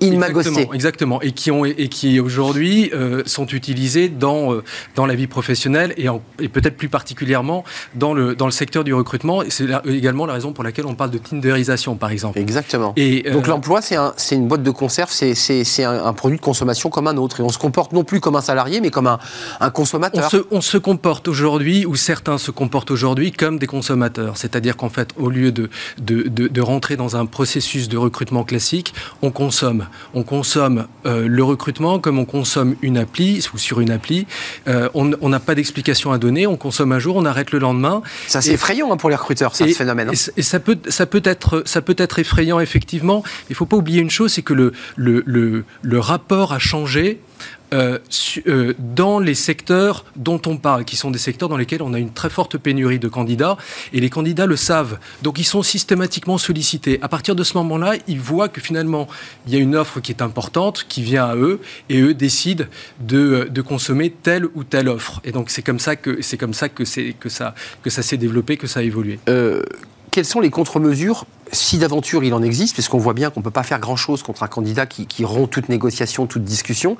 Il m'a ghosté. Exactement, et qui, ont, et qui aujourd'hui euh, sont utilisés dans, euh, dans la vie professionnelle et, et peut-être plus particulièrement dans le, dans le secteur du recrutement. C'est également la raison pour laquelle on parle de Tinderisation, par exemple. Exactement. Et, Donc l'emploi, c'est un, une boîte de conserve, c'est un, un, produit de consommation comme un autre. Et on se comporte non plus comme un salarié, mais comme un, un consommateur. On se, on se se comportent aujourd'hui, ou certains se comportent aujourd'hui comme des consommateurs. C'est-à-dire qu'en fait, au lieu de, de, de, rentrer dans un processus de recrutement classique, on consomme. On consomme euh, le recrutement comme on consomme une appli ou sur une appli. Euh, on n'a pas d'explication à donner, on consomme un jour, on arrête le lendemain. Ça, c'est effrayant hein, pour les recruteurs, ce phénomène. Hein. Et, ça, peut, ça, peut être, ça peut être effrayant, effectivement. Il ne faut pas oublier une chose, c'est que le, le, le, le rapport a changé euh, euh, dans les secteurs dont on parle, qui sont des secteurs dans lesquels on a une très forte pénurie de candidats, et les candidats le savent. Donc ils sont systématiquement sollicités. À partir de ce moment-là, ils voient que finalement, il y a une offre qui est importante, qui vient à eux, et eux décident de, de consommer telle ou telle offre. Et donc c'est comme ça que c'est comme ça que, ça s'est développé, que ça a évolué. Euh, quelles sont les contre-mesures si d'aventure il en existe, puisqu'on voit bien qu'on ne peut pas faire grand-chose contre un candidat qui, rompt toute négociation, toute discussion,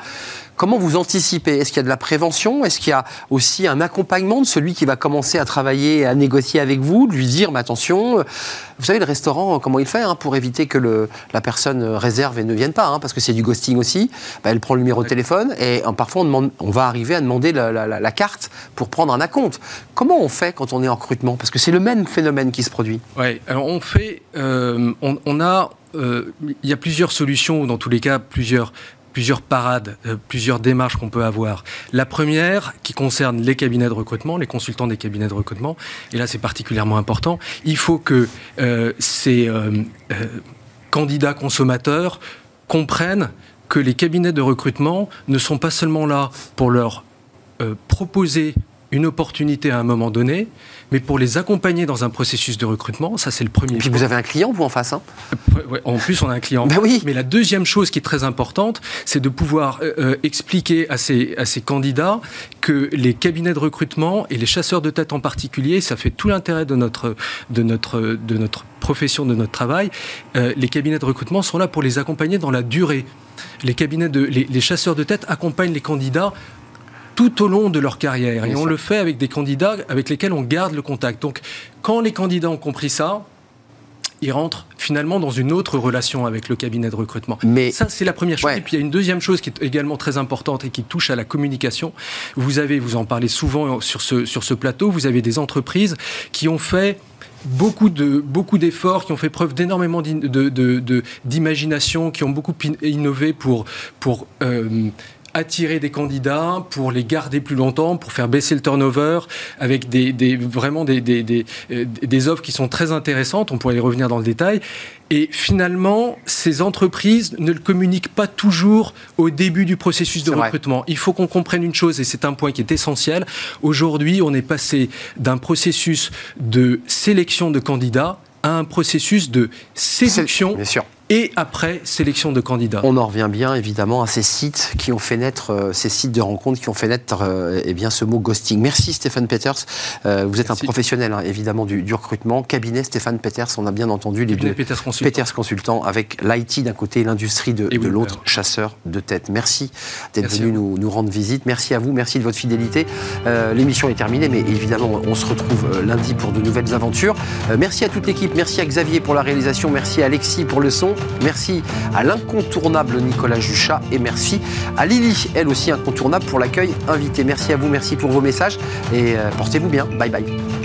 comment vous anticipez? Est-ce qu'il y a de la prévention? Est-ce qu'il y a aussi un accompagnement de celui qui va commencer à travailler, à négocier avec vous, de lui dire, mais attention, euh, vous savez, le restaurant, comment il fait hein, pour éviter que le, la personne réserve et ne vienne pas, hein, parce que c'est du ghosting aussi, bah, elle prend le numéro de téléphone et parfois on, demande, on, va arriver à demander la, la, carte pour prendre un acompte. Comment on fait quand on est en recrutement? Parce que c'est le même phénomène qui se produit. Oui, alors on fait... Euh, on, a, euh, il y a plusieurs solutions, ou dans tous les cas, plusieurs, plusieurs parades, euh, plusieurs démarches qu'on peut avoir. La première, qui concerne les cabinets de recrutement, les consultants des cabinets de recrutement, et là c'est particulièrement important, il faut que ces candidats consommateurs comprennent que les cabinets de recrutement ne sont pas seulement là pour leur proposer une opportunité à un moment donné, mais pour les accompagner dans un processus de recrutement, ça c'est le premier. Et puis vous avez un client, vous en face. Hein en plus, on a un client. Ben oui. Mais la deuxième chose qui est très importante, c'est de pouvoir euh, euh, expliquer à ces, à ces candidats que les cabinets de recrutement et les chasseurs de tête en particulier, ça fait tout l'intérêt de notre, de, notre, de notre profession, de notre travail, euh, les cabinets de recrutement sont là pour les accompagner dans la durée. Les cabinets de, les chasseurs de tête accompagnent les candidats tout au long de leur carrière. Et on le fait avec des candidats avec lesquels on garde le contact. Donc, quand les candidats ont compris ça, ils rentrent finalement dans une autre relation avec le cabinet de recrutement. Mais ça, c'est la première chose. Et puis il y a une deuxième chose qui est également très importante et qui touche à la communication. Vous avez, vous en parlez souvent sur ce, sur ce plateau, vous avez des entreprises qui ont fait beaucoup de beaucoup d'efforts, qui ont fait preuve d'énormément d'imagination, qui ont beaucoup innové pour pour euh, attirer des candidats, pour les garder plus longtemps, pour faire baisser le turnover, avec des, des vraiment des, des, euh, des, offres qui sont très intéressantes. On pourrait y revenir dans le détail. Et finalement, ces entreprises ne le communiquent pas toujours au début du processus de recrutement. Il faut qu'on comprenne une chose, et c'est un point qui est essentiel. Aujourd'hui, on est passé d'un processus de sélection de candidats à un processus de séduction Bien sûr et après sélection de candidats. On en revient bien évidemment à ces sites qui ont fait naître, euh, ces sites de rencontres qui ont fait naître euh, eh bien, ce mot ghosting. Merci Stéphane Peters. Euh, vous êtes un professionnel hein, évidemment du, recrutement. Cabinet Stéphane Peters, on a bien entendu les deux. Peters Consultant. Peters Consultant avec l'IT d'un côté et l'industrie de, de l'autre, chasseur de tête. Merci d'être venu nous, nous, rendre visite. Merci à vous, merci de votre fidélité. L'émission est terminée, mais évidemment on se retrouve lundi pour de nouvelles aventures. merci à toute l'équipe, merci à Xavier pour la réalisation, merci à Alexis pour le son. Merci à l'incontournable Nicolas Juchat et merci à Lily, elle aussi incontournable pour l'accueil invité. Merci à vous, merci pour vos messages et euh, portez-vous bien. Bye bye.